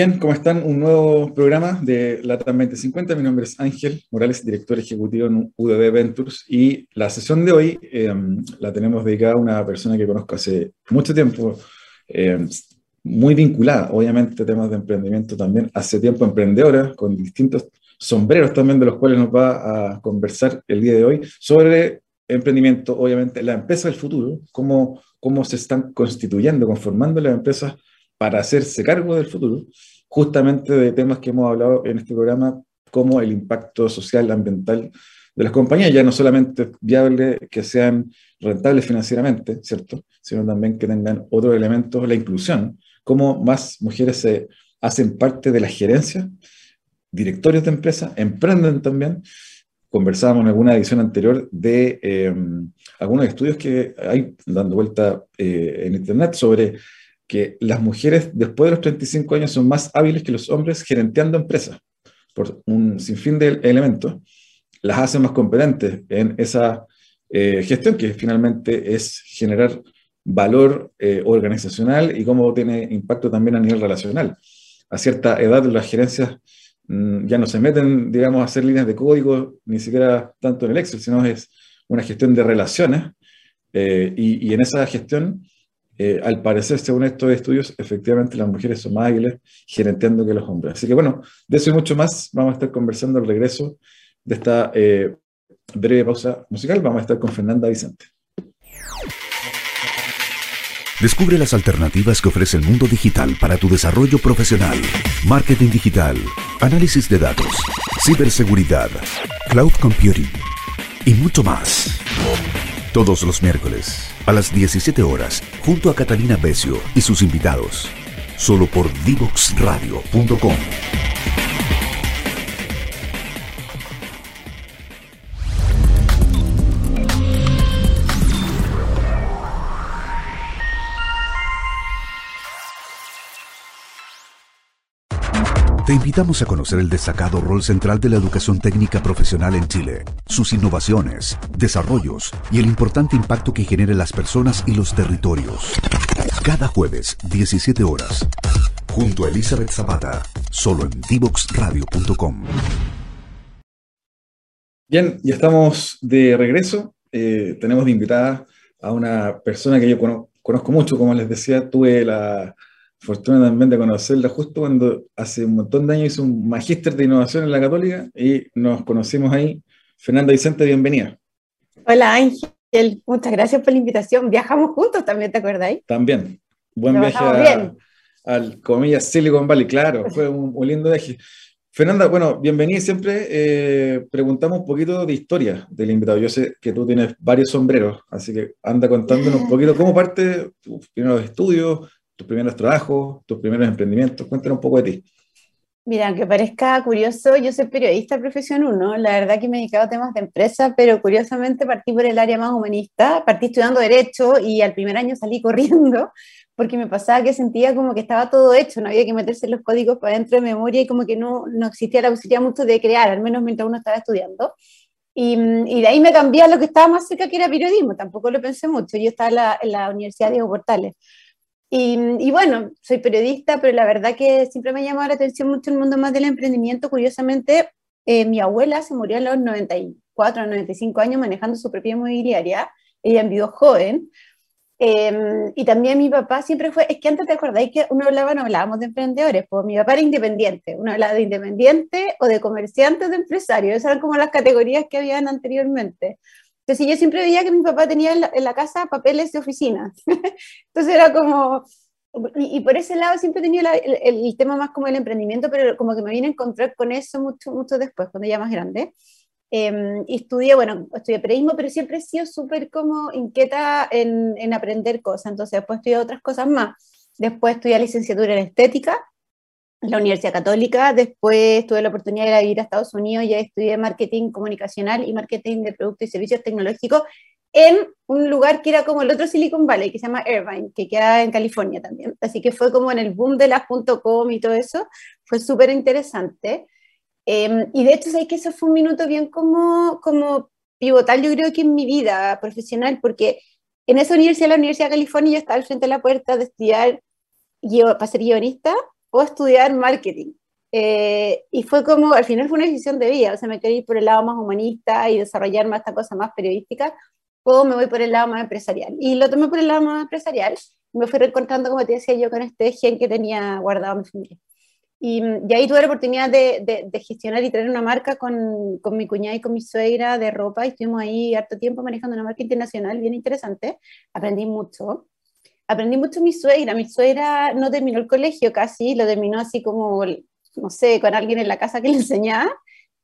Bien, ¿cómo están? Un nuevo programa de LATAM 2050. Mi nombre es Ángel Morales, director ejecutivo en UDB Ventures. Y la sesión de hoy eh, la tenemos dedicada a una persona que conozco hace mucho tiempo, eh, muy vinculada, obviamente, a temas de emprendimiento también, hace tiempo emprendedora, con distintos sombreros también, de los cuales nos va a conversar el día de hoy, sobre emprendimiento, obviamente, la empresa del futuro, cómo, cómo se están constituyendo, conformando las empresas para hacerse cargo del futuro, justamente de temas que hemos hablado en este programa, como el impacto social, ambiental de las compañías, ya no solamente viable que sean rentables financieramente, ¿cierto? Sino también que tengan otros elementos, la inclusión, cómo más mujeres se hacen parte de la gerencia, directorios de empresas, emprenden también. Conversábamos en alguna edición anterior de eh, algunos estudios que hay dando vuelta eh, en Internet sobre que las mujeres después de los 35 años son más hábiles que los hombres gerenteando empresas, por un sinfín de elementos, las hacen más competentes en esa eh, gestión que finalmente es generar valor eh, organizacional y cómo tiene impacto también a nivel relacional. A cierta edad las gerencias mm, ya no se meten, digamos, a hacer líneas de código, ni siquiera tanto en el Excel, sino es una gestión de relaciones eh, y, y en esa gestión eh, al parecer, según estos estudios, efectivamente las mujeres son más ágiles gerenteando que los hombres. Así que bueno, de eso y mucho más vamos a estar conversando al regreso de esta eh, breve pausa musical. Vamos a estar con Fernanda Vicente. Descubre las alternativas que ofrece el mundo digital para tu desarrollo profesional. Marketing digital, análisis de datos, ciberseguridad, cloud computing y mucho más. Todos los miércoles a las 17 horas junto a Catalina Becio y sus invitados. Solo por divoxradio.com. Te invitamos a conocer el destacado rol central de la educación técnica profesional en Chile, sus innovaciones, desarrollos y el importante impacto que genera en las personas y los territorios. Cada jueves, 17 horas, junto a Elizabeth Zapata, solo en divoxradio.com. Bien, ya estamos de regreso. Eh, tenemos de invitada a una persona que yo conozco mucho, como les decía, tuve la fortuna también de conocerla justo cuando hace un montón de años hizo un magíster de innovación en la Católica y nos conocimos ahí. Fernanda Vicente, bienvenida. Hola Ángel, muchas gracias por la invitación. Viajamos juntos también, ¿te acordáis? También. Buen viaje a, al, comillas, Silicon Valley, claro, fue un, lindo viaje. Fernanda, bueno, bienvenida siempre. Eh, preguntamos un poquito de historia del invitado. Yo sé que tú tienes varios sombreros, así que anda contándonos un poquito cómo parte tus primeros estudios, tus primeros trabajos, tus primeros emprendimientos. Cuéntanos un poco de ti. Mira, aunque parezca curioso, yo soy periodista de profesión 1, la verdad que me he dedicado a temas de empresa, pero curiosamente partí por el área más humanista, partí estudiando Derecho y al primer año salí corriendo porque me pasaba que sentía como que estaba todo hecho, no había que meterse los códigos para dentro de memoria y como que no, no existía la posibilidad mucho de crear, al menos mientras uno estaba estudiando. Y, y, de ahí me cambié a lo que estaba más cerca, que era periodismo, tampoco lo pensé mucho, yo estaba en la, en la Universidad Diego Portales. Y, bueno, soy periodista, pero la verdad que siempre me ha llamado la atención mucho el mundo más del emprendimiento. Curiosamente, eh, mi abuela se murió a los 94, 95 años manejando su propia inmobiliaria. Ella envió joven. Em, y también mi papá siempre fue, es que antes te acordáis que uno hablaba, no hablábamos de emprendedores, pues mi papá era independiente, uno hablaba de independiente o de comerciante o de empresario, esas eran como las categorías que habían anteriormente. Entonces yo siempre veía que mi papá tenía en la, casa papeles de oficina. Entonces era como, y, por ese lado siempre he tenido el, tema más como el emprendimiento, pero como que me vine a encontrar con eso mucho, mucho después, cuando ya más grande. Eh, y estudié, bueno, estudié periodismo, pero siempre he sido súper como inquieta en, en, aprender cosas. Entonces después estudié otras cosas más. Después estudié licenciatura en estética la Universidad Católica, después tuve la oportunidad de ir a Estados Unidos, ya estudié marketing comunicacional y marketing de productos y servicios tecnológicos en un lugar que era como el otro Silicon Valley, que se llama Irvine, que queda en California también. Así que fue como en el boom de las .com y todo eso, fue súper interesante. Em, y de hecho, sé que eso fue un minuto bien como, como pivotal, yo creo que en mi vida profesional, porque en esa universidad, la Universidad de California, yo estaba al frente de la puerta de estudiar para ser guionista, puedo estudiar marketing. Eh, y fue como, al final fue una decisión de vida, o sea, me quería ir por el lado más humanista y desarrollar más esta cosa más periodística, o me voy por el lado más empresarial. Y lo tomé por el lado más empresarial, me fui reencontrando, como te decía yo, con este gen que tenía guardado mi familia. Y, y, ahí tuve la oportunidad de, de, gestionar y tener una marca con, con, mi cuñada y con mi suegra de ropa, y estuvimos ahí harto tiempo manejando una marca internacional bien interesante. Aprendí mucho. Aprendí mucho mi suegra. Mi suegra no terminó el colegio casi, lo terminó así como no sé, con alguien en la casa que le enseñaba,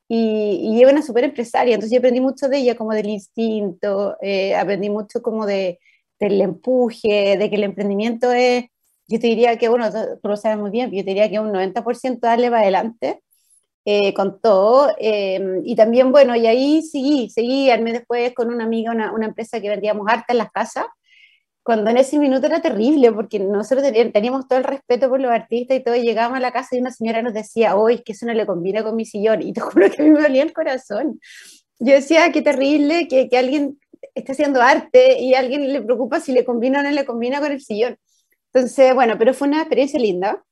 y, y ella una súper empresaria, entonces yo aprendí mucho de ella, como del instinto, eh, aprendí mucho como de, del empuje, de que el emprendimiento es, yo te diría que, bueno, tú lo sabes muy bien, yo te diría que un 90% darle para adelante, eh, con todo. Eh, y también, bueno, y ahí seguí, seguí mes después con una amiga, una, una empresa que vendíamos arte en las casas, cuando en ese minuto era terrible, porque nosotros teníamos todo el respeto por los artistas y todo, y llegábamos a la casa y una señora nos decía, hoy que eso no le combina con mi sillón, y te juro que a mí me dolía el corazón. Yo decía, qué terrible que, que alguien esté haciendo arte y a alguien le preocupa si le combina o no le combina con el sillón. Entonces, bueno, pero fue una experiencia linda.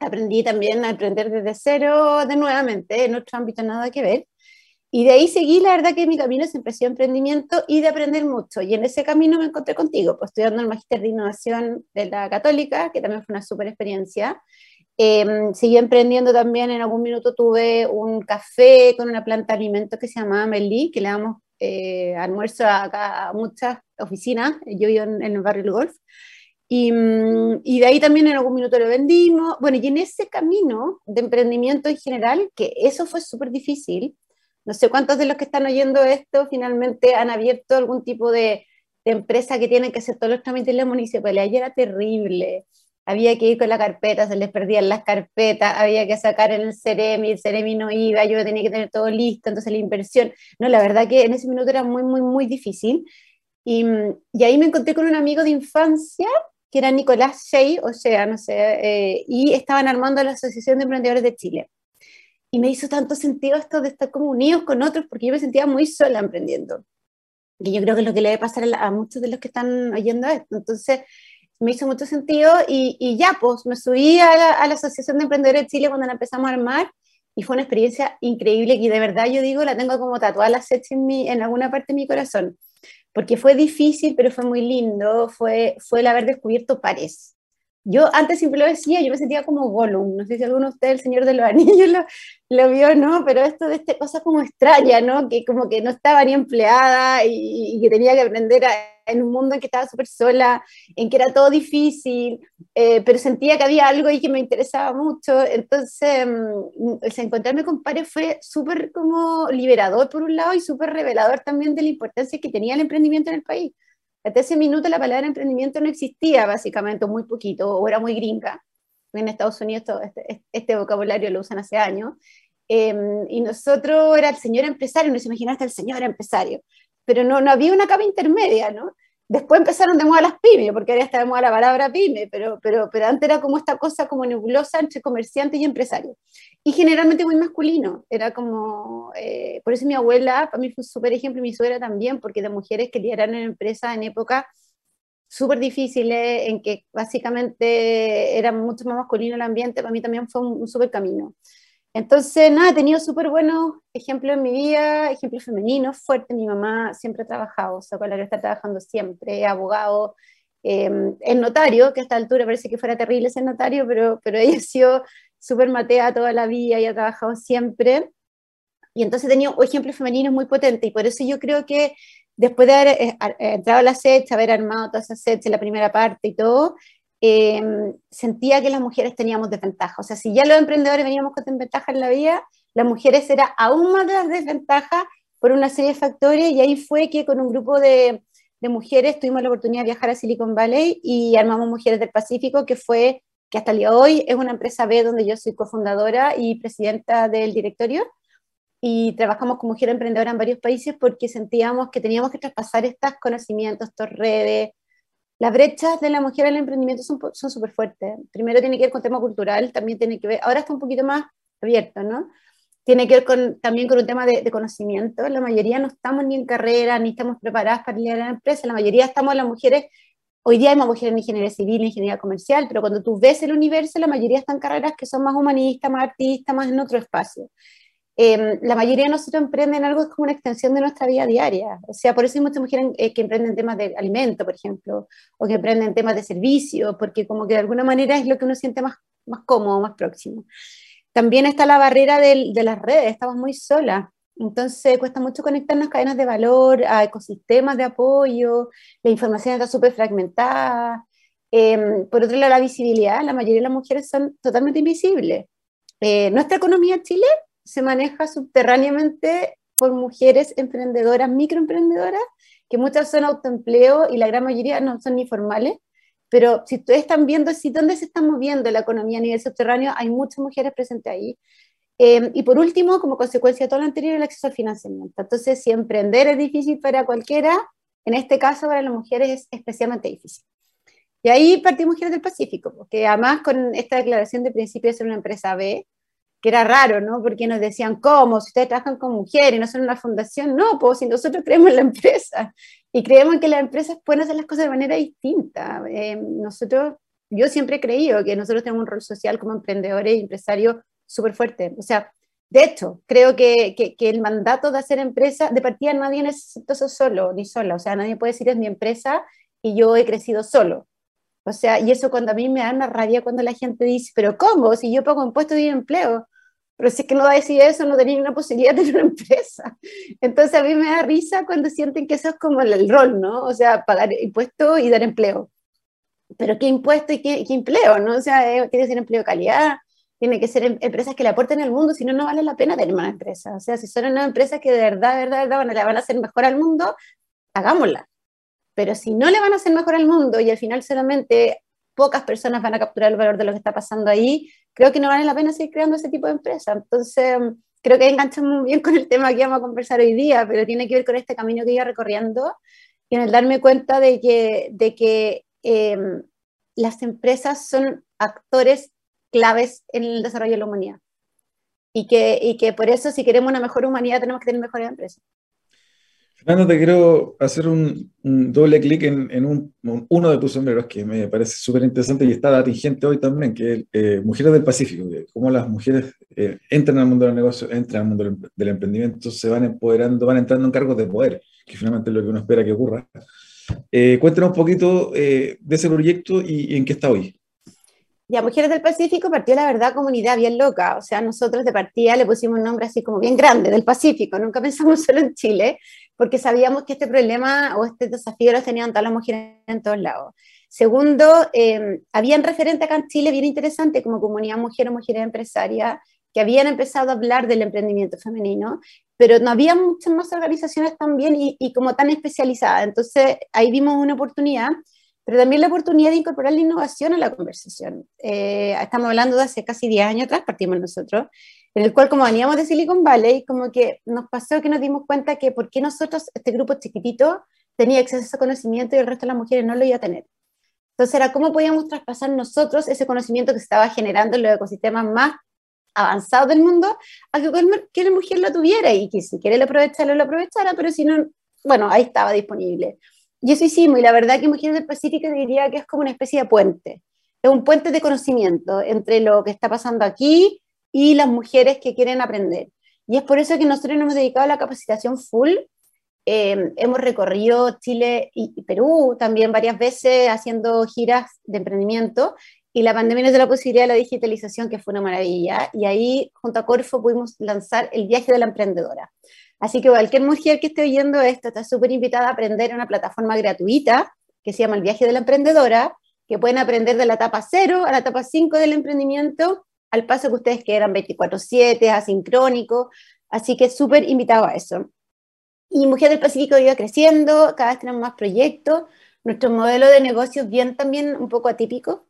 Aprendí también a aprender desde cero, de nuevamente, en otro ámbito nada que ver. Y de ahí seguí, la verdad que mi camino siempre ha sido emprendimiento y de aprender mucho. Y en ese camino me encontré contigo, pues estudiando el Magister de Innovación de la Católica, que también fue una súper experiencia. Eh, seguí emprendiendo también, en algún minuto tuve un café con una planta de alimentos que se llamaba Melí, que le damos eh, almuerzo acá a muchas oficinas, yo vivo en, en el barrio del Golf. Y, mm, y, de ahí también en algún minuto lo vendimos. Bueno, y en ese camino de emprendimiento en general, que eso fue súper difícil, no sé cuántos de los que están oyendo esto finalmente han abierto algún tipo de, empresa que tienen que hacer todos los trámites en la municipalidad y era terrible. Había que ir con la carpeta, se les perdían las carpetas, había que sacar el Ceremi, el Ceremi no iba, yo tenía que tener todo listo, entonces la inversión. No, la verdad que en ese minuto era muy, muy, muy difícil. Y, y ahí me encontré con un amigo de infancia que era Nicolás Shea, o sea, no sé, eh, y estaban armando la Asociación de Emprendedores de Chile y me hizo tanto sentido esto de estar como unidos con otros, porque yo me sentía muy sola emprendiendo. Y yo creo que es lo que le debe pasar a, muchos de los que están oyendo esto. Entonces, me hizo mucho sentido y, y ya, pues me subí a la, a la, Asociación de Emprendedores de Chile cuando la empezamos a armar y fue una experiencia increíble que de verdad yo digo, la tengo como tatuada la sexy en, mi, en alguna parte de mi corazón, porque fue difícil, pero fue muy lindo, fue, fue el haber descubierto pares. Yo antes siempre lo decía, yo me sentía como Gollum, no sé si alguno de ustedes, el Señor de los Anillos, lo, vio, ¿no? Pero esto de esta cosa como extraña, ¿no? Que como que no estaba ni empleada y, y que tenía que aprender a, en un mundo en que estaba súper sola, en que era todo difícil, eh, pero sentía que había algo ahí que me interesaba mucho. Entonces, um, el encontrarme con pares fue súper como liberador por un lado y súper revelador también de la importancia que tenía el emprendimiento en el país. Hasta ese minuto la palabra emprendimiento no existía, básicamente, muy poquito, o era muy gringa. En Estados Unidos todo este, este, vocabulario lo usan hace años. Em, y nosotros era el señor empresario, nos imaginaste el señor empresario, pero no, no había una capa intermedia, ¿no? Después empezaron de moda las pymes, porque ahora está de moda la palabra pyme, pero, pero, pero antes era como esta cosa como nebulosa entre comerciante y empresario. Y generalmente muy masculino, era como, eh, por eso mi abuela, para mí fue un súper ejemplo, y mi suegra también, porque de mujeres que lideraron empresas en época súper difíciles, en que básicamente era mucho más masculino el ambiente, para mí también fue un, un súper camino. Entonces, nada, he tenido súper buenos ejemplos en mi vida, ejemplos femeninos fuertes. Mi mamá siempre ha trabajado, o sea, con la que está trabajando siempre, abogado, eh, es notario, que a esta altura parece que fuera terrible ser notario, pero, pero ella ha sido súper matea toda la vida y ha trabajado siempre. Y entonces he tenido ejemplos femeninos muy potentes, y por eso yo creo que después de haber eh, entrado a la SET, haber armado toda esa SET en la primera parte y todo, Em, sentía que las mujeres teníamos desventaja. O sea, si ya los emprendedores veníamos con desventaja en la vida, las mujeres era aún más de desventaja por una serie de factores y ahí fue que con un grupo de, de, mujeres tuvimos la oportunidad de viajar a Silicon Valley y armamos Mujeres del Pacífico, que fue, que hasta el día de hoy es una empresa B donde yo soy cofundadora y presidenta del directorio y trabajamos con mujeres emprendedoras en varios países porque sentíamos que teníamos que traspasar estos conocimientos, estas redes, las brechas de la mujer en el emprendimiento son súper fuertes. Primero tiene que ver con tema cultural, también tiene que ver, ahora está un poquito más abierto, ¿no? Tiene que ver con, también con un tema de, conocimiento. La mayoría no estamos ni en carrera, ni estamos preparadas para liderar la empresa. La mayoría estamos las mujeres Hoy día hay más mujeres en ingeniería civil, en ingeniería comercial, pero cuando tú ves el universo, la mayoría están carreras que son más humanistas, más artistas, más en otro espacio. Em, la mayoría de nosotros emprenden algo como una extensión de nuestra vida diaria. O sea, por eso hay muchas mujeres eh, que emprenden temas de alimento, por ejemplo, o que emprenden temas de servicio, porque como que de alguna manera es lo que uno siente más, más cómodo, más próximo. También está la barrera de las redes, estamos muy solas. Entonces cuesta mucho conectarnos a cadenas de valor, a ecosistemas de apoyo, la información está súper fragmentada. Em, por otro lado, la visibilidad, la mayoría de las mujeres son totalmente invisibles. Eh, nuestra economía en Chile se maneja subterráneamente por mujeres emprendedoras, microemprendedoras, que muchas son autoempleo y la gran mayoría no son ni formales. Pero si ustedes están viendo si dónde se está moviendo la economía a nivel subterráneo, hay muchas mujeres presentes ahí. Em, y por último, como consecuencia de todo lo anterior, el acceso al financiamiento. Entonces, si emprender es difícil para cualquiera, en este caso para las mujeres es especialmente difícil. Y ahí partimos Mujeres del Pacífico, porque además con esta declaración de principio de ser una empresa B, que era raro, ¿no? Porque nos decían, ¿cómo? Si ustedes trabajan con mujeres no son una fundación, no, pues si nosotros creemos en la empresa y creemos que las empresas pueden hacer las cosas de manera distinta. Eh, nosotros, yo siempre he creído que nosotros tenemos un rol social como emprendedores y empresarios súper fuerte. O sea, de hecho, creo que, que, el mandato de hacer empresa, de partida nadie necesita eso solo, ni sola. O sea, nadie puede decir es mi empresa y yo he crecido solo. O sea, y eso cuando a mí me da una rabia cuando la gente dice, pero ¿cómo? Si yo pago impuestos y empleo. Pero si es que no decir eso, no tenía una posibilidad de tener una empresa. Entonces a mí me da risa cuando sienten que eso es como el, rol, ¿no? O sea, pagar impuestos y dar empleo. Pero ¿qué impuesto y qué, qué empleo, no? O sea, tiene que ser empleo de calidad, tiene que ser em, empresas que le aporten al mundo, si no, no vale la pena tener una empresa. O sea, si son una empresa que de verdad, de verdad, de verdad van a, le van a hacer mejor al mundo, hagámosla. Pero si no le van a hacer mejor al mundo y al final solamente pocas personas van a capturar el valor de lo que está pasando ahí, creo que no vale la pena seguir creando ese tipo de empresas. Entonces, creo que engancha muy bien con el tema que vamos a conversar hoy día, pero tiene que ver con este camino que iba recorriendo y en el darme cuenta de que, de que em, las empresas son actores claves en el desarrollo de la humanidad. Y que, y que por eso, si queremos una mejor humanidad, tenemos que tener mejores empresas. Fernando, te quiero hacer un, doble clic en, en un, uno de tus sombreros que me parece súper interesante y está atingente hoy también, que es eh, Mujeres del Pacífico, que cómo las mujeres eh, entran al mundo del negocio, entran al mundo del, emprendimiento, se van empoderando, van entrando en cargos de poder, que finalmente es lo que uno espera que ocurra. Eh, cuéntanos un poquito de ese proyecto y en qué está hoy. Ya, Mujeres del Pacífico partió, la verdad, comunidad bien loca. O sea, nosotros de partida le pusimos un nombre así como bien grande, del Pacífico. Nunca pensamos solo en Chile, porque sabíamos que este problema o este desafío lo tenían todas las mujeres en todos lados. Segundo, eh, habían referente acá en Chile bien interesante como comunidad mujer o mujeres empresarias que habían empezado a hablar del emprendimiento femenino, pero no había muchas más organizaciones también y, y como tan especializadas. Entonces ahí vimos una oportunidad pero también la oportunidad de incorporar la innovación a la conversación. Eh, estamos hablando de hace casi 10 años atrás, partimos nosotros, en el cual como veníamos de Silicon Valley, como que nos pasó que nos dimos cuenta que por qué nosotros, este grupo chiquitito, tenía acceso a conocimiento y el resto de las mujeres no lo iba a tener. Entonces era cómo podíamos traspasar nosotros ese conocimiento que se estaba generando en los ecosistemas más avanzados del mundo a que cualquier mujer lo tuviera y que si quiere lo aprovechara, lo aprovechara, pero si no, bueno, ahí estaba disponible. Y eso hicimos, y la verdad que Mujeres del Pacífico diría que es como una especie de puente. Es un puente de conocimiento entre lo que está pasando aquí y las mujeres que quieren aprender. Y es por eso que nosotros nos hemos dedicado a la capacitación full. Eh, hemos recorrido Chile y Perú también varias veces haciendo giras de emprendimiento y la pandemia nos dio la posibilidad de la digitalización, que fue una maravilla. Y ahí, junto a Corfo, pudimos lanzar el viaje de la emprendedora. Así que cualquier mujer que esté oyendo esto está súper invitada a aprender en una plataforma gratuita que se llama El Viaje de la Emprendedora, que pueden aprender de la etapa 0 a la etapa 5 del emprendimiento, al paso que ustedes quieran, 24/7, asincrónico, así que súper invitado a eso. Y Mujer del Pacífico iba creciendo, cada vez tenemos más proyectos, nuestro modelo de negocio bien también un poco atípico.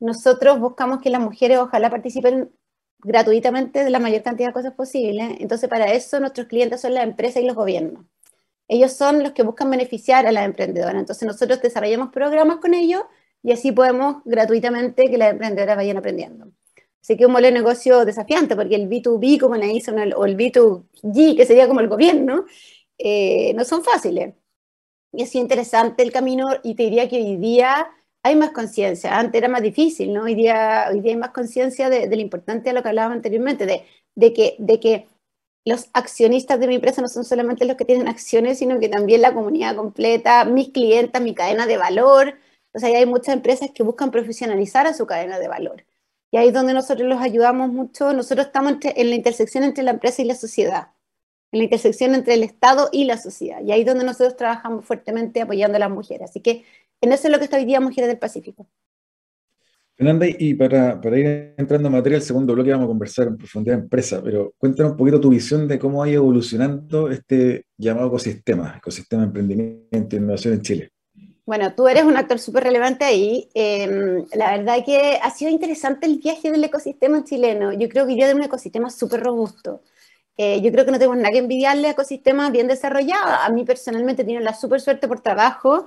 Nosotros buscamos que las mujeres ojalá participen gratuitamente de la mayor cantidad de cosas posibles. Entonces, para eso nuestros clientes son las empresas y los gobiernos. Ellos son los que buscan beneficiar a las emprendedoras. Entonces, nosotros desarrollamos programas con ellos y así podemos gratuitamente que las emprendedoras vayan aprendiendo. Así que un modelo de negocio desafiante, porque el B2B, como le dicen, o el B2G, que sería como el gobierno, eh, no son fáciles. y ha sido interesante el camino y te diría que hoy día hay más conciencia. Antes era más difícil, ¿no? Hoy día, hoy día hay más conciencia de, de, lo importante de lo que hablábamos anteriormente, de, de, que, de que los accionistas de mi empresa no son solamente los que tienen acciones, sino que también la comunidad completa, mis clientes, mi cadena de valor. O sea, hay muchas empresas que buscan profesionalizar a su cadena de valor. Y ahí es donde nosotros los ayudamos mucho. Nosotros estamos en la intersección entre la empresa y la sociedad, en la intersección entre el Estado y la sociedad. Y ahí es donde nosotros trabajamos fuertemente apoyando a las mujeres. Así que en eso es lo que está hoy día Mujeres del Pacífico. Fernanda, y para, para, ir entrando en materia, el segundo bloque vamos a conversar en profundidad de empresa, pero cuéntanos un poquito tu visión de cómo ha evolucionando este llamado ecosistema, ecosistema de emprendimiento e innovación en Chile. Bueno, tú eres un actor súper relevante ahí. Eh, la verdad que ha sido interesante el viaje del ecosistema chileno. Yo creo que iría de un ecosistema súper robusto. Eh, yo creo que no tenemos nada que envidiarle a ecosistemas bien desarrollados. A mí personalmente tiene la súper suerte por trabajo.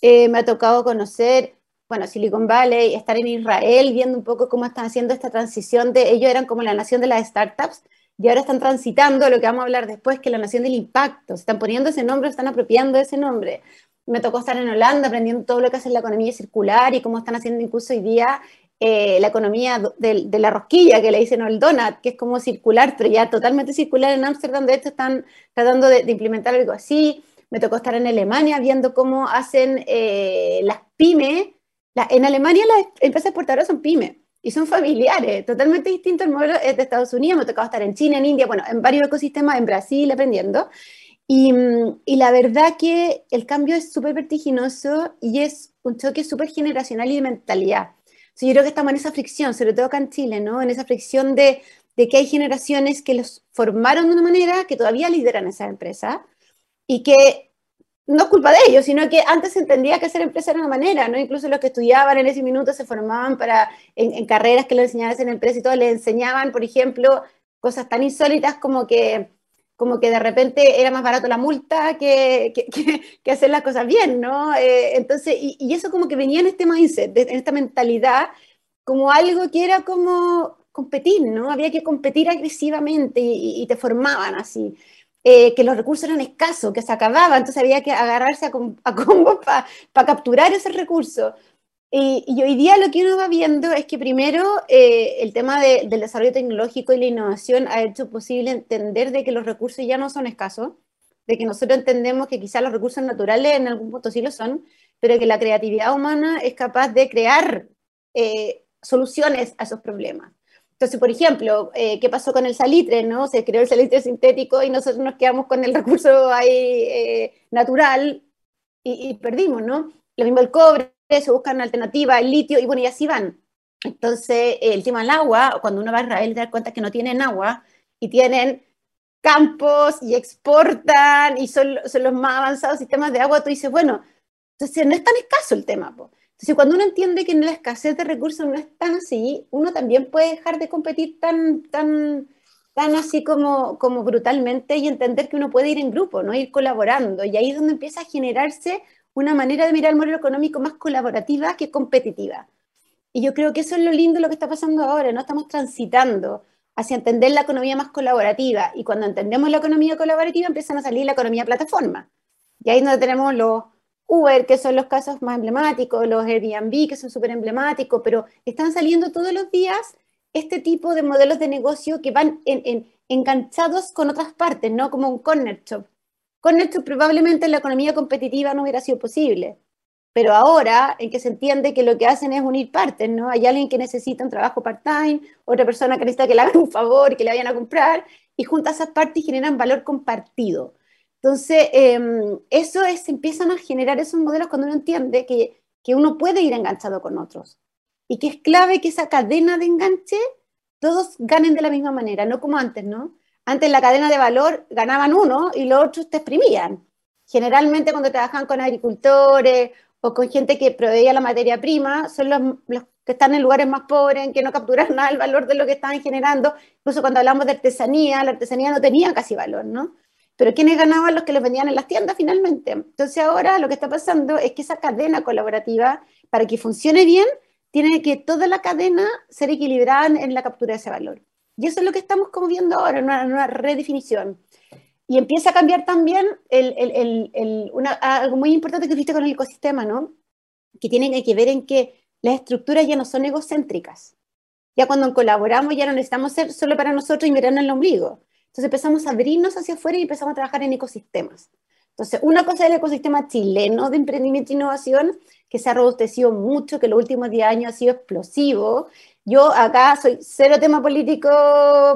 Eh, me ha tocado conocer, bueno, Silicon Valley, estar en Israel, viendo un poco cómo están haciendo esta transición de, ellos eran como la nación de las startups, y ahora están transitando lo que vamos a hablar después, que es la nación del impacto. Se están poniendo ese nombre, están apropiando ese nombre me tocó estar en Holanda aprendiendo todo lo que hace la economía circular y cómo están haciendo incluso hoy día eh, la economía de, de, la rosquilla, que le dicen el donut, que es como circular, pero ya totalmente circular en Ámsterdam, de hecho están tratando de, de, implementar algo así. Me tocó estar en Alemania viendo cómo hacen eh, las pymes. La, en Alemania las empresas exportadoras son pymes y son familiares, totalmente distinto al modelo de Estados Unidos. Me tocó estar en China, en India, bueno, en varios ecosistemas, en Brasil aprendiendo. Mm, y, la verdad que el cambio es súper vertiginoso y es un choque súper generacional y de mentalidad. yo creo que estamos en esa fricción, sobre todo acá en Chile, ¿no? En esa fricción de, de que hay generaciones que los formaron de una manera que todavía lideran esa empresa y que no es culpa de ellos, sino que antes se entendía que ser empresa era una manera, ¿no? Incluso los que estudiaban en ese minuto se formaban para, en, en carreras que les enseñaban en empresa y todo, les enseñaban, por ejemplo, cosas tan insólitas como que como que de repente era más barato la multa que, que, hacer las cosas bien, ¿no? Eh, entonces, y, eso como que venía en este mindset, en esta mentalidad, como algo que era como competir, ¿no? Había que competir agresivamente y, te formaban así. Eh, que los recursos eran escasos, que se acababan, entonces había que agarrarse a, a combos para capturar esos recursos. Y, hoy día lo que uno va viendo es que primero eh, el tema del desarrollo tecnológico y la innovación ha hecho posible entender de que los recursos ya no son escasos, de que nosotros entendemos que quizás los recursos naturales en algún punto sí lo son, pero que la creatividad humana es capaz de crear eh, soluciones a esos problemas. Entonces, por ejemplo, eh, ¿qué pasó con el salitre? ¿no? Se creó el salitre sintético y nosotros nos quedamos con el recurso ahí natural y, y perdimos, ¿no? Lo mismo el cobre, se buscan alternativas, el litio, y bueno, y así van. Entonces, el tema del agua, cuando uno va a Israel, te das cuenta que no tienen agua y tienen campos y exportan y son, son los más avanzados sistemas de agua, tú dices, bueno, entonces no es tan escaso el tema. Entonces, cuando uno entiende que la escasez de recursos no es tan así, uno también puede dejar de competir tan, tan, tan así como, como brutalmente y entender que uno puede ir en grupo, no ir colaborando. Y ahí es donde empieza a generarse una manera de mirar el modelo económico más colaborativa que competitiva. Y yo creo que eso es lo lindo de lo que está pasando ahora, ¿no? Estamos transitando hacia entender la economía más colaborativa. Y cuando entendemos la economía colaborativa, empiezan a salir la economía plataforma. Y ahí es donde tenemos los Uber, que son los casos más emblemáticos, los Airbnb, que son súper emblemáticos, pero están saliendo todos los días este tipo de modelos de negocio que van enganchados con otras partes, ¿no? Como un corner shop. Con esto probablemente la economía competitiva no hubiera sido posible. Pero ahora, en que se entiende que lo que hacen es unir partes, ¿no? Hay alguien que necesita un trabajo part-time, otra persona que necesita que le hagan un favor y que le vayan a comprar, y juntas esas partes generan valor compartido. Entonces, em, eso es, empiezan a generar esos modelos cuando uno entiende que, que uno puede ir enganchado con otros. Y que es clave que esa cadena de enganche todos ganen de la misma manera, no como antes, ¿no? Antes la cadena de valor ganaban uno y los otros te exprimían. Generalmente cuando trabajan con agricultores o con gente que proveía la materia prima, son los, que están en lugares más pobres, en que no capturan nada el valor de lo que estaban generando. Incluso cuando hablamos de artesanía, la artesanía no tenía casi valor, ¿no? Pero ¿quiénes ganaban? Los que les vendían en las tiendas finalmente. Entonces ahora lo que está pasando es que esa cadena colaborativa, para que funcione bien, tiene que toda la cadena ser equilibrada en la captura de ese valor. Y eso es lo que estamos como viendo ahora, una, una redefinición. y empieza a cambiar también el, el, el, una, algo muy importante que viste con el ecosistema, ¿no? Que tiene que ver en que las estructuras ya no son egocéntricas. Ya cuando colaboramos ya no necesitamos ser solo para nosotros y mirarnos el ombligo. Entonces empezamos a abrirnos hacia afuera y empezamos a trabajar en ecosistemas. Entonces, una cosa es el ecosistema chileno de emprendimiento e innovación, que se ha robustecido mucho, que los últimos 10 años ha sido explosivo. Yo acá soy cero tema político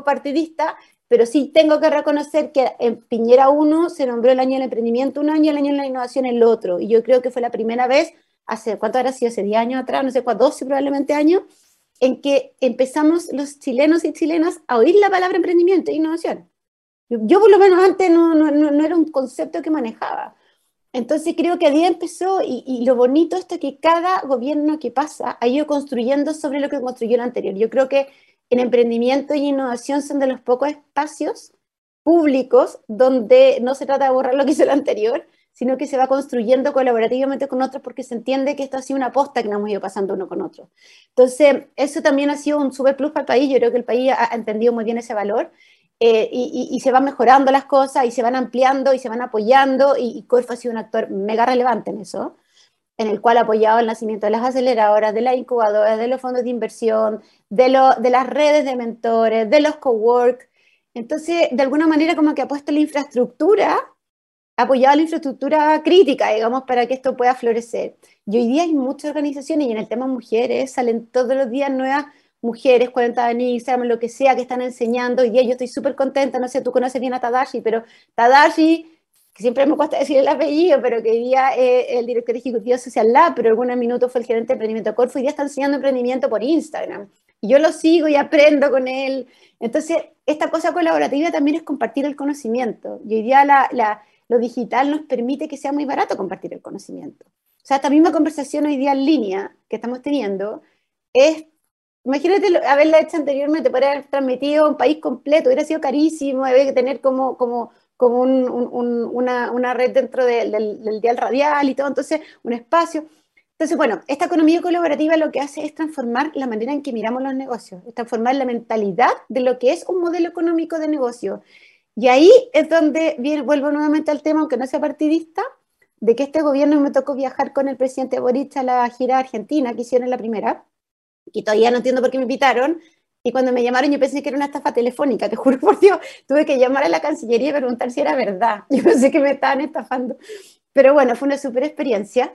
partidista, pero sí tengo que reconocer que en Piñera 1 se nombró el año del emprendimiento un año y el año de la innovación el otro. Y yo creo que fue la primera vez, hace, ¿cuánto habrá sido? Hace 10 años atrás, no sé cuánto, 12 probablemente años, en que empezamos los chilenos y chilenas a oír la palabra emprendimiento e innovación. Yo, por lo menos antes no, no, no, era un concepto que manejaba. Entonces creo que a día empezó y, lo bonito es que cada gobierno que pasa ha ido construyendo sobre lo que construyó el anterior. Yo creo que en emprendimiento y innovación son de los pocos espacios públicos donde no se trata de borrar lo que hizo el anterior, sino que se va construyendo colaborativamente con otros porque se entiende que esto ha sido una aposta que nos hemos ido pasando uno con otro. Entonces, eso también ha sido un super plus para el país. Yo creo que el país ha entendido muy bien ese valor eh, y, se van mejorando las cosas y se van ampliando y se van apoyando y, y Corfo ha sido un actor mega relevante en eso, en el cual ha apoyado el nacimiento de las aceleradoras, de las incubadoras, de los fondos de inversión, de, las redes de mentores, de los cowork. Entonces, de alguna manera como que ha puesto la infraestructura, ha apoyado la infraestructura crítica, digamos, para que esto pueda florecer. Y hoy día hay muchas organizaciones y en el tema mujeres salen todos los días nuevas mujeres, 40 en Instagram, lo que sea, que están enseñando. Y yo estoy súper contenta, no sé, tú conoces bien a Tadashi, pero Tadashi, que siempre me cuesta decir el apellido, pero que día es el director ejecutivo de Social Lab, pero algunos minutos fue el gerente de emprendimiento Corfo, y día está enseñando emprendimiento por Instagram. Y yo lo sigo y aprendo con él. Entonces, esta cosa colaborativa también es compartir el conocimiento. Y hoy día la, la, lo digital nos permite que sea muy barato compartir el conocimiento. O sea, esta misma conversación hoy día en línea que estamos teniendo es Imagínate haberla hecho anteriormente, para haber transmitido un país completo, hubiera sido carísimo, había que tener como, como, como un, un, una, una, red dentro del, del, dial radial y todo, entonces un espacio. Entonces, bueno, esta economía colaborativa lo que hace es transformar la manera en que miramos los negocios, es transformar la mentalidad de lo que es un modelo económico de negocio. Y ahí es donde vuelvo nuevamente al tema, aunque no sea partidista, de que este gobierno me tocó viajar con el presidente Boric a la gira argentina que hicieron la primera, y todavía no entiendo por qué me invitaron. Y cuando me llamaron yo pensé que era una estafa telefónica, te juro por Dios, tuve que llamar a la Cancillería y preguntar si era verdad. Yo pensé que me estaban estafando. Pero bueno, fue una super experiencia.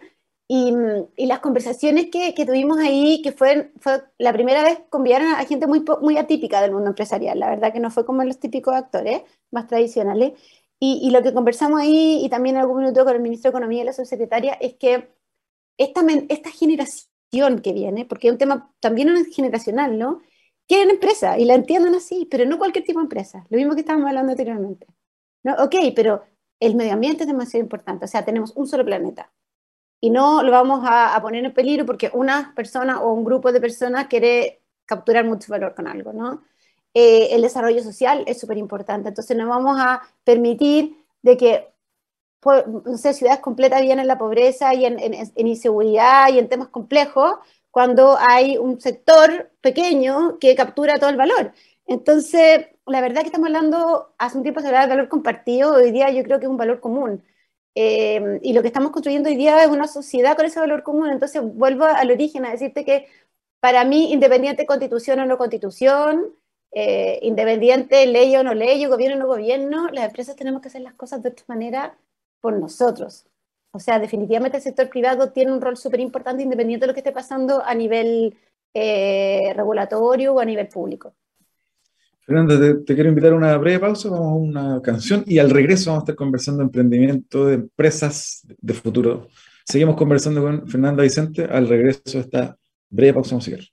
Y, y las conversaciones que, que, tuvimos ahí, que fue, fue la primera vez, convidaron a gente muy, muy atípica del mundo empresarial, la verdad que no fue como los típicos actores más tradicionales. Y, y lo que conversamos ahí, y también en algún minuto con el ministro de Economía y la subsecretaria, es que esta, esta generación que viene, porque es un tema también generacional, ¿no? Quieren empresa y la entienden así, pero no cualquier tipo de empresa, lo mismo que estábamos hablando anteriormente. ¿no? Ok, pero el medio ambiente es demasiado importante, o sea, tenemos un solo planeta y no lo vamos a, poner en peligro porque una persona o un grupo de personas quiere capturar mucho valor con algo, ¿no? Eh, el desarrollo social es súper importante, entonces no vamos a permitir de que no sé, ciudades completas viven en la pobreza y en, en, inseguridad y en temas complejos, cuando hay un sector pequeño que captura todo el valor. Entonces, la verdad que estamos hablando, hace un tiempo se hablaba de valor compartido, hoy día yo creo que es un valor común. Eh, y lo que estamos construyendo hoy día es una sociedad con ese valor común. Entonces, vuelvo al origen a decirte que para mí, independiente constitución o no constitución, eh, independiente ley o no ley, gobierno o no gobierno, las empresas tenemos que hacer las cosas de otra manera por nosotros. O sea, definitivamente el sector privado tiene un rol súper importante independiente de lo que esté pasando a nivel eh, regulatorio o a nivel público. Fernanda, te, quiero invitar a una breve pausa, vamos a una canción y al regreso vamos a estar conversando de emprendimiento de empresas de futuro. Seguimos conversando con Fernanda Vicente al regreso de esta breve pausa musical.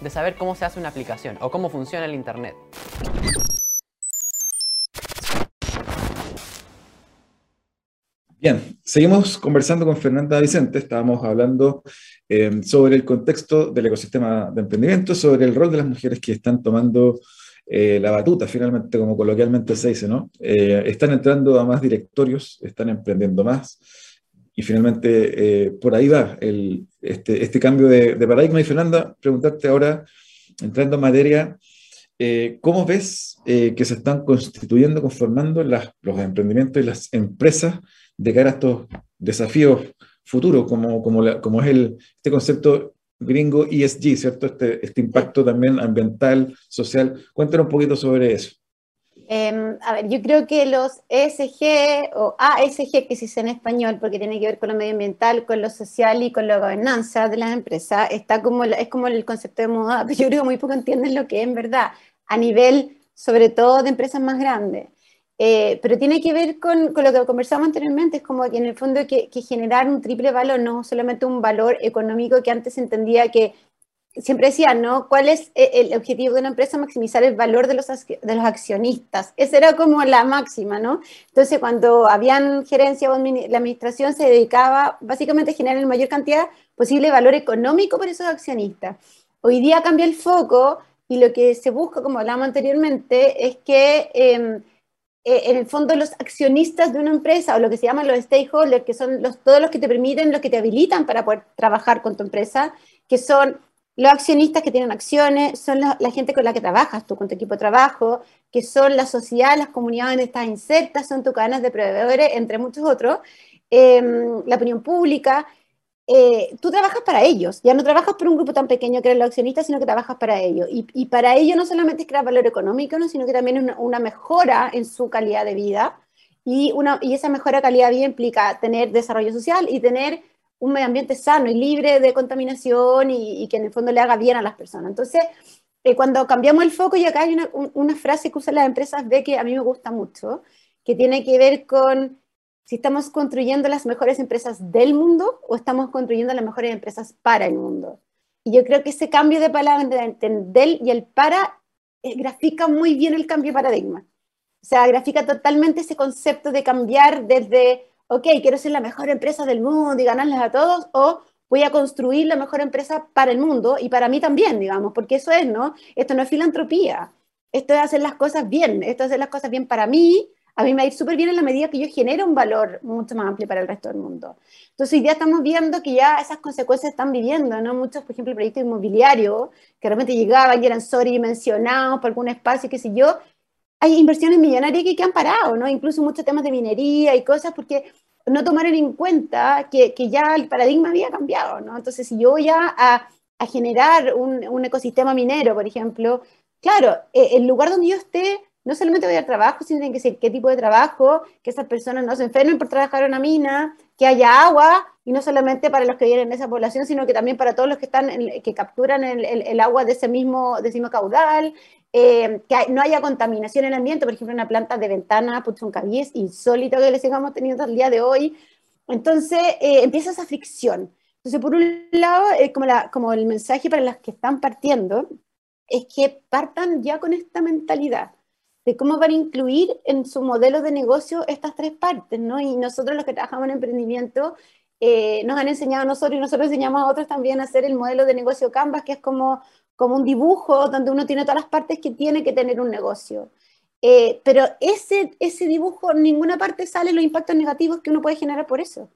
de saber cómo se hace una aplicación o cómo funciona el Internet. Bien, seguimos conversando con Fernanda Vicente. Estábamos hablando eh, sobre el contexto del ecosistema de emprendimiento, sobre el rol de las mujeres que están tomando eh, la batuta, finalmente, como coloquialmente se dice, ¿no? Eh, están entrando a más directorios, están emprendiendo más, y finalmente eh, por ahí va el, este, este, cambio de, paradigma. Y Fernanda, preguntarte ahora, entrando en materia, ¿cómo ves que se están constituyendo, conformando las, los emprendimientos y las empresas de cara a estos desafíos futuros, como, como, como es el, este concepto gringo ESG, ¿cierto? Este, este impacto también ambiental, social. Cuéntanos un poquito sobre eso. Em, a ver, yo creo que los ESG o ASG, que se dice en español, porque tiene que ver con lo medioambiental, con lo social y con la gobernanza de las empresas, está como, es como el concepto de moda, pero yo creo que muy poco entienden lo que es en verdad, a nivel sobre todo de empresas más grandes. Eh, pero tiene que ver con, con, lo que conversamos anteriormente, es como que en el fondo que, que, generar un triple valor, no solamente un valor económico que antes entendía que siempre decía, ¿no? ¿Cuál es e, el objetivo de una empresa? Maximizar el valor de los, de los accionistas. Esa era como la máxima, ¿no? Entonces, cuando habían gerencia o la administración se dedicaba básicamente a generar la mayor cantidad posible de valor económico para esos accionistas. Hoy día cambia el foco y lo que se busca, como hablábamos anteriormente, es que... Eh, eh, en el fondo los accionistas de una empresa o lo que se llaman los stakeholders, que son los, todos los que te permiten, los que te habilitan para poder trabajar con tu empresa, que son los accionistas que tienen acciones, son la, gente con la que trabajas tú, con tu equipo de trabajo, que son la sociedad, las comunidades donde estás insertas, son tus cadenas de proveedores, entre muchos otros, em, la opinión pública, eh, tú trabajas para ellos, ya no trabajas por un grupo tan pequeño que eres los accionistas, sino que trabajas para ellos. Y, para ello no solamente es crear valor económico, sino que también es una, mejora en su calidad de vida. Y, una, y esa mejora de calidad de vida implica tener desarrollo social y tener un medio ambiente sano y libre de contaminación y, que en el fondo le haga bien a las personas. Entonces, eh, cuando cambiamos el foco, y acá hay una, una frase que usan las empresas de que a mí me gusta mucho, que tiene que ver con si estamos construyendo las mejores empresas del mundo o estamos construyendo las mejores empresas para el mundo. Y yo creo que ese cambio de palabra entre el del y el para eh, grafica muy bien el cambio de paradigma. O sea, grafica totalmente ese concepto de cambiar desde, ok, quiero ser la mejor empresa del mundo y ganarles a todos, o voy a construir la mejor empresa para el mundo y para mí también, digamos, porque eso es, ¿no? Esto no es filantropía, esto es hacer las cosas bien, esto es hacer las cosas bien para mí, a mí me va a ir súper bien en la medida que yo genero un valor mucho más amplio para el resto del mundo. Entonces, día estamos viendo que ya esas consecuencias están viviendo, ¿no? Muchos, por ejemplo, proyectos inmobiliarios que realmente llegaban y eran sobredimensionados por algún espacio, qué sé yo, hay inversiones millonarias que, han parado, ¿no? Incluso muchos temas de minería y cosas porque no tomaron en cuenta que, que ya el paradigma había cambiado, ¿no? Entonces, si yo voy a, a generar un, un, ecosistema minero, por ejemplo, claro, eh, el lugar donde yo esté no solamente voy al trabajo, sino que ser qué tipo de trabajo, que esas personas no se enfermen por trabajar en una mina, que haya agua, y no solamente para los que vienen en esa población, sino que también para todos los que están que capturan el, agua de ese mismo, de caudal, eh, que no haya contaminación en el ambiente, por ejemplo, una planta de ventana, un cabiz insólito que les sigamos teniendo el día de hoy. Entonces eh, empieza esa fricción. Entonces, por un lado, como, la, como el mensaje para las que están partiendo, es que partan ya con esta mentalidad de cómo van a incluir en su modelo de negocio estas tres partes, ¿no? Y nosotros los que trabajamos en emprendimiento eh, nos han enseñado a nosotros y nosotros enseñamos a otros también a hacer el modelo de negocio Canvas, que es como, como un dibujo donde uno tiene todas las partes que tiene que tener un negocio. Eh, pero ese, ese dibujo, en ninguna parte sale los impactos negativos que uno puede generar por eso.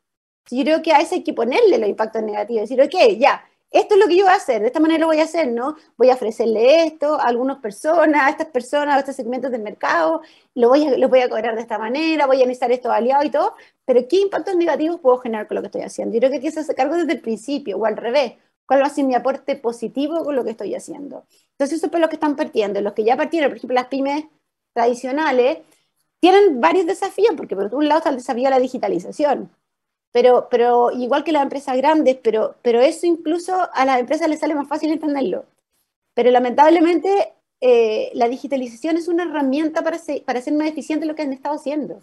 Yo creo que a ese hay que ponerle los impactos negativos, decir, ok, ya, esto es lo que yo voy a hacer, de esta manera lo voy a hacer, ¿no? Voy a ofrecerle esto a algunas personas, a estas personas, a estos segmentos del mercado, lo voy a, lo voy a cobrar de esta manera, voy a necesitar esto aliado y todo, pero ¿qué impactos negativos puedo generar con lo que estoy haciendo? Yo creo que hay que hacerse cargo desde el principio, o al revés, ¿Cuál va a ser mi aporte positivo con lo que estoy haciendo? Entonces, eso es lo que están partiendo. Los que ya partieron, por ejemplo, las pymes tradicionales, tienen varios desafíos, porque por un lado está el desafío de la digitalización, pero, pero igual que las empresas grandes, pero, pero eso incluso a las empresas les sale más fácil entenderlo. Pero lamentablemente eh, la digitalización es una herramienta para ser, para ser más eficiente lo que han estado haciendo.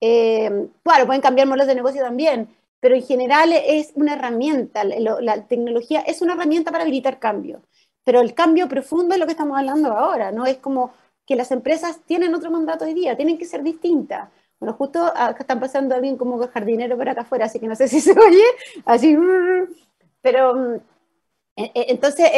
Eh, claro, pueden cambiar modelos de negocio también, pero en general es una herramienta, la tecnología es una herramienta para habilitar cambio, pero el cambio profundo es lo que estamos hablando ahora, ¿no? Es como que las empresas tienen otro mandato hoy día, tienen que ser distintas. Bueno, justo acá están pasando alguien como jardinero por acá afuera, así que no sé si se oye, así, pero mm, e, e, entonces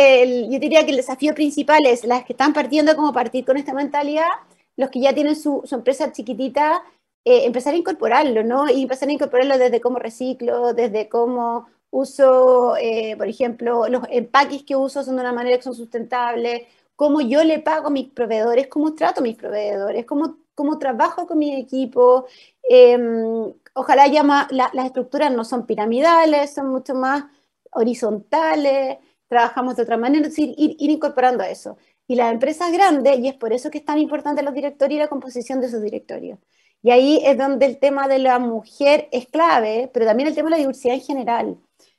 yo diría que el desafío principal es las que están partiendo como partir con esta mentalidad, los que ya tienen su, su empresa chiquitita, eh, empezar a incorporarlo, ¿no? Y empezar a incorporarlo desde cómo reciclo, desde cómo uso, eh, por ejemplo, los empaques que uso son de una manera que son sustentables, cómo yo le pago a mis proveedores, cómo trato a mis proveedores, cómo, cómo trabajo con mi equipo. Em, ojalá ya las estructuras no son piramidales, son mucho más horizontales, trabajamos de otra manera, es decir, ir, ir incorporando eso. Y las empresas grandes, y es por eso que es tan importante los directorios y la composición de sus directorios. Y ahí es donde el tema de la mujer es clave, pero también el tema de la diversidad en general.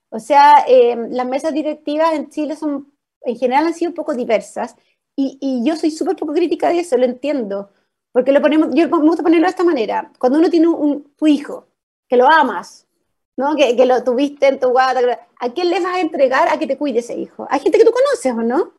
O sea, eh, las mesas directivas en Chile son, en general han sido un poco diversas y, y yo soy súper poco crítica de eso, lo entiendo. Porque lo ponemos, yo me gusta ponerlo de esta manera. Cuando uno tiene un, tu hijo, que lo amas, ¿no? Que, que, lo tuviste en tu guata, ¿a quién le vas a entregar a que te cuide ese hijo? Hay gente que tú conoces o no.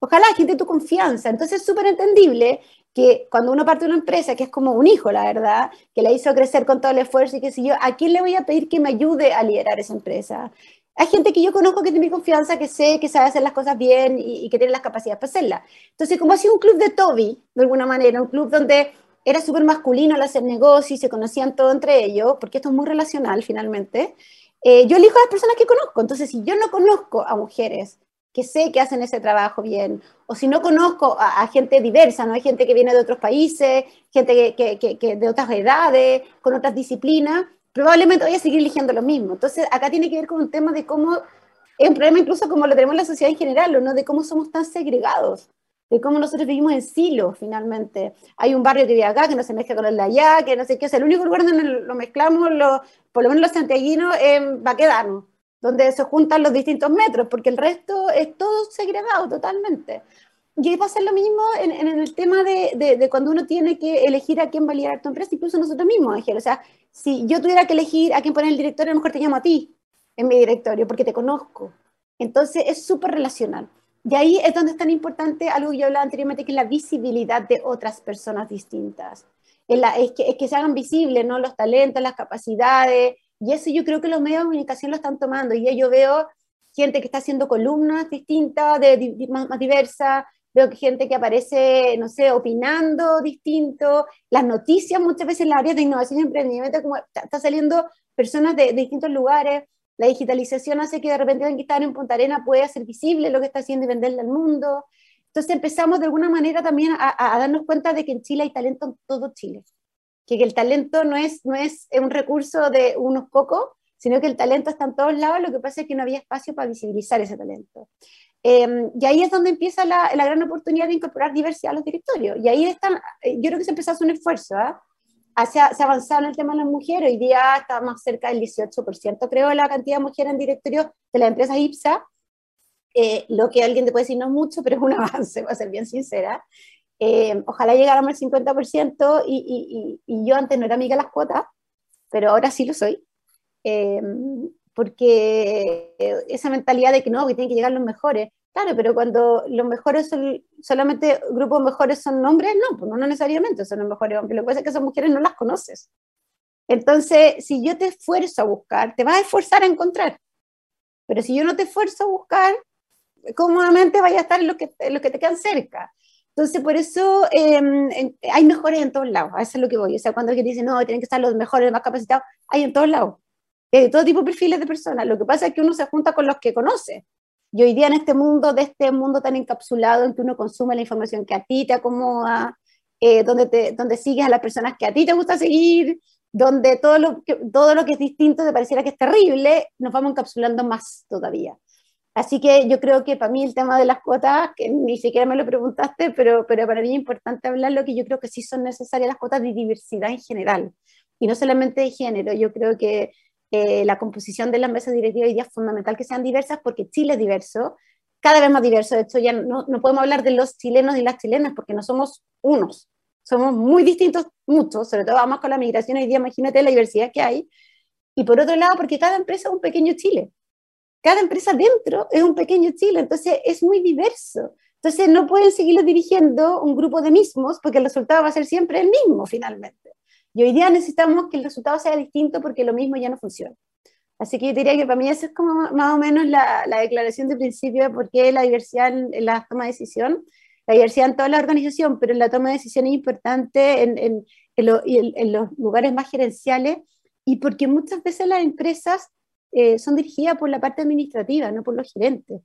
Ojalá gente de tu confianza. Entonces es súper entendible que cuando uno parte de una empresa, que es como un hijo, la verdad, que la hizo crecer con todo el esfuerzo y qué sé yo, ¿a quién le voy a pedir que me ayude a liderar esa empresa? Hay gente que yo conozco que tiene mi confianza, que sé que sabe hacer las cosas bien y, que tiene las capacidades para hacerlas. Entonces, como ha sido un club de Toby, de alguna manera, un club donde era súper masculino al hacer negocios y se conocían todo entre ellos, porque esto es muy relacional finalmente, eh, yo elijo a las personas que conozco. Entonces, si yo no conozco a mujeres que sé que hacen ese trabajo bien, o si no conozco a, gente diversa, ¿no? Hay gente que viene de otros países, gente que, que, que, de otras edades, con otras disciplinas, probablemente voy a seguir eligiendo lo mismo. Entonces, acá tiene que ver con un tema de cómo, es un problema incluso como lo tenemos en la sociedad en general, ¿no? De cómo somos tan segregados, de cómo nosotros vivimos en silos, finalmente. Hay un barrio que vive acá, que no se mezcla con el de allá, que no sé qué, es el único lugar donde lo mezclamos, lo, por lo menos los santiaguinos, va a quedarnos donde se juntan los distintos metros, porque el resto es todo segregado totalmente. Y va a ser lo mismo en, el tema de, de, cuando uno tiene que elegir a quién va a liderar tu empresa, incluso nosotros mismos, Ángel. O sea, si yo tuviera que elegir a quién poner el directorio, mejor te llamo a ti en mi directorio, porque te conozco. Entonces es súper relacional. Y ahí es donde es tan importante algo que yo hablaba anteriormente, que es la visibilidad de otras personas distintas. Es, la, que, es que se hagan visibles ¿no? los talentos, las capacidades, y eso yo creo que los medios de comunicación lo están tomando. Y yo veo gente que está haciendo columnas distintas, de, más, diversas, veo gente que aparece, no sé, opinando distinto, las noticias muchas veces en la área de innovación y emprendimiento, como está, saliendo personas de, distintos lugares, la digitalización hace que de repente alguien que está en Punta Arena pueda hacer visible lo que está haciendo y venderle al mundo. Entonces empezamos de alguna manera también a, a darnos cuenta de que en Chile hay talento en todo Chile que, el talento no es, no es un recurso de unos pocos, sino que el talento está en todos lados, lo que pasa es que no había espacio para visibilizar ese talento. Em, y ahí es donde empieza la, la, gran oportunidad de incorporar diversidad a los directorios. Y ahí están, eh, yo creo que se empezó a hacer un esfuerzo, ¿eh? se, ha, avanzado en el tema de las mujeres, hoy día está más cerca del 18%, creo, la cantidad de mujeres en directorio de la empresa IPSA, eh, lo que alguien te puede decir no mucho, pero es un avance, voy a ser bien sincera. Eh, ojalá llegáramos al 50% y, y, y, yo antes no era amiga de las cuotas, pero ahora sí lo soy. Eh, porque esa mentalidad de que no, que tienen que llegar los mejores, claro, pero cuando los mejores son, solamente grupos mejores son hombres, no, pues no, necesariamente son los mejores hombres, lo que pasa es que esas mujeres no las conoces. Entonces, si yo te esfuerzo a buscar, te vas a esforzar a encontrar. Pero si yo no te esfuerzo a buscar, cómodamente vaya a estar en los que, en los que te quedan cerca. Entonces, por eso em, hay mejores en todos lados, a eso es lo que voy. O sea, cuando alguien dice, no, tienen que estar los mejores, los más capacitados, hay en todos lados. Hay de todo tipo de perfiles de personas. Lo que pasa es que uno se junta con los que conoce. Y hoy día en este mundo, de este mundo tan encapsulado en que uno consume la información que a ti te acomoda, eh, donde, te, donde sigues a las personas que a ti te gusta seguir, donde todo lo, que, todo lo que es distinto te pareciera que es terrible, nos vamos encapsulando más todavía. Así que yo creo que para mí el tema de las cuotas, que ni siquiera me lo preguntaste, pero, pero para mí es importante hablar lo que yo creo que sí son necesarias las cuotas de diversidad en general, y no solamente de género. Yo creo que eh, la composición de las mesas directivas hoy día es fundamental que sean diversas porque Chile es diverso, cada vez más diverso. De hecho, ya no, no podemos hablar de los chilenos y las chilenas porque no somos unos, somos muy distintos, muchos, sobre todo vamos con la migración hoy día, imagínate la diversidad que hay. Y por otro lado, porque cada empresa es un pequeño Chile cada empresa dentro es un pequeño Chile, entonces es muy diverso. Entonces no pueden seguirlo dirigiendo un grupo de mismos porque el resultado va a ser siempre el mismo finalmente. Y hoy día necesitamos que el resultado sea distinto porque lo mismo ya no funciona. Así que yo diría que para mí esa es como más o menos la, declaración de principio de por qué la diversidad en, la toma de decisión, la diversidad en toda la organización, pero en la toma de decisión es importante en, en, en los lugares más gerenciales y porque muchas veces las empresas eh, son dirigidas por la parte administrativa, no por los gerentes,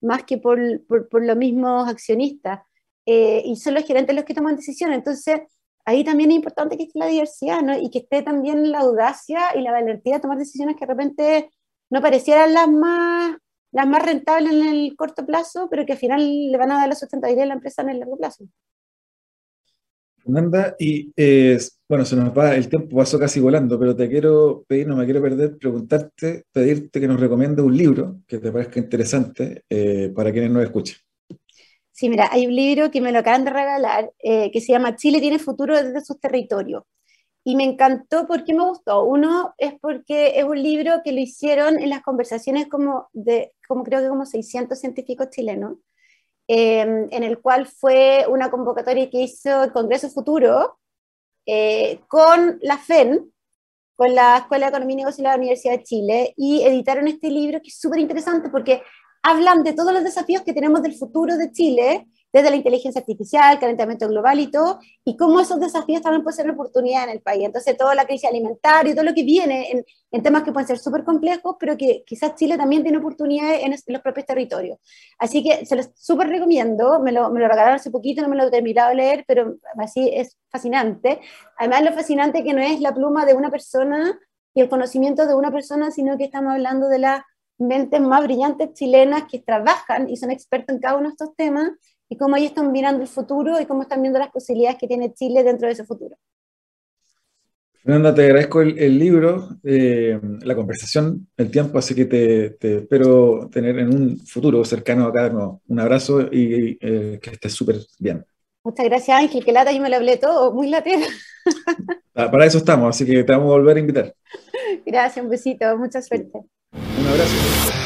más que por, por, los mismos accionistas. Eh, y son los gerentes los que toman decisiones. Entonces, ahí también es importante que esté la diversidad, ¿no? Y que esté también la audacia y la valentía de tomar decisiones que de repente no parecieran las más, las más rentables en el corto plazo, pero que al final le van a dar la sustentabilidad a la empresa en el largo plazo. Fernanda, y eh, bueno, se nos va, el tiempo pasó casi volando, pero te quiero pedir, no me quiero perder, preguntarte, pedirte que nos recomiende un libro que te parezca interesante eh, para quienes nos escuchen. Sí, mira, hay un libro que me lo acaban de regalar eh, que se llama Chile tiene futuro desde sus territorios. Y me encantó porque me gustó. Uno es porque es un libro que lo hicieron en las conversaciones como de, como creo que como 600 científicos chilenos Em, en el cual fue una convocatoria que hizo el Congreso Futuro eh, con la FEN, con la Escuela de Economía y Negocios de la Universidad de Chile, y editaron este libro que es súper interesante porque hablan de todos los desafíos que tenemos del futuro de Chile desde la inteligencia artificial, calentamiento global y todo, y cómo esos desafíos también pueden ser oportunidad en el país. Entonces, toda la crisis alimentaria y todo lo que viene en, en temas que pueden ser súper complejos, pero que quizás Chile también tiene oportunidades en, los propios territorios. Así que se los súper recomiendo, me lo, me lo regalaron hace poquito, no me lo he terminado de leer, pero así es fascinante. Además, lo fascinante que no es la pluma de una persona y el conocimiento de una persona, sino que estamos hablando de las mentes más brillantes chilenas que trabajan y son expertos en cada uno de estos temas y cómo ellos están mirando el futuro y cómo están viendo las posibilidades que tiene Chile dentro de ese futuro. Fernanda, te agradezco el, libro, eh, la conversación, el tiempo, así que te, espero tener en un futuro cercano acá. No, un abrazo y eh, que estés súper bien. Muchas gracias, Ángel. Que lata, yo me lo hablé todo, muy latero. Ah, para eso estamos, así que te vamos a volver a invitar. Gracias, un besito, mucha suerte. Un abrazo.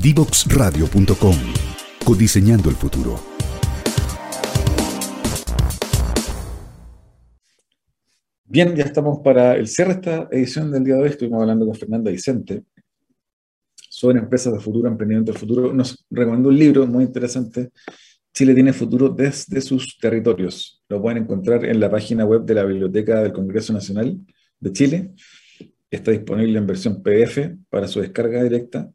Divoxradio.com. Codiseñando el futuro. Bien, ya estamos para el cierre de esta edición del día de hoy. Estuvimos hablando con Fernanda Vicente sobre empresas de futuro, emprendimiento del futuro. Nos recomendó un libro muy interesante. Chile tiene futuro desde sus territorios. Lo pueden encontrar en la página web de la Biblioteca del Congreso Nacional de Chile. Está disponible en versión PDF para su descarga directa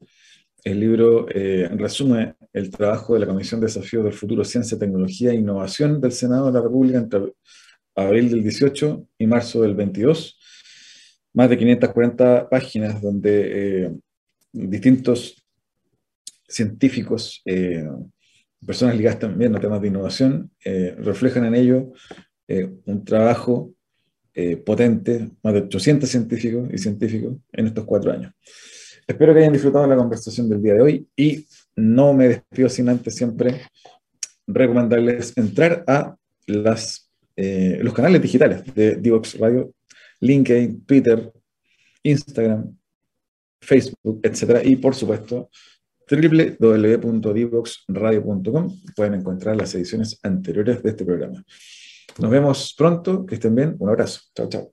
el libro eh, resume el trabajo de la Comisión de Desafíos del Futuro, Ciencia, Tecnología e Innovación del Senado de la República entre abril del 18 y marzo del 22. Más de 540 páginas donde eh, distintos científicos, eh, personas ligadas también a temas de innovación, reflejan en ello un trabajo potente, más de 800 científicos y científicos en estos cuatro años. Espero que hayan disfrutado la conversación del día de hoy y no me despido sin antes siempre recomendarles entrar a eh, los canales digitales de Divox Radio, LinkedIn, Twitter, Instagram, Facebook, etc. Y por supuesto, www.divoxradio.com pueden encontrar las ediciones anteriores de este programa. Nos vemos pronto, que estén bien, un abrazo, chao, chao.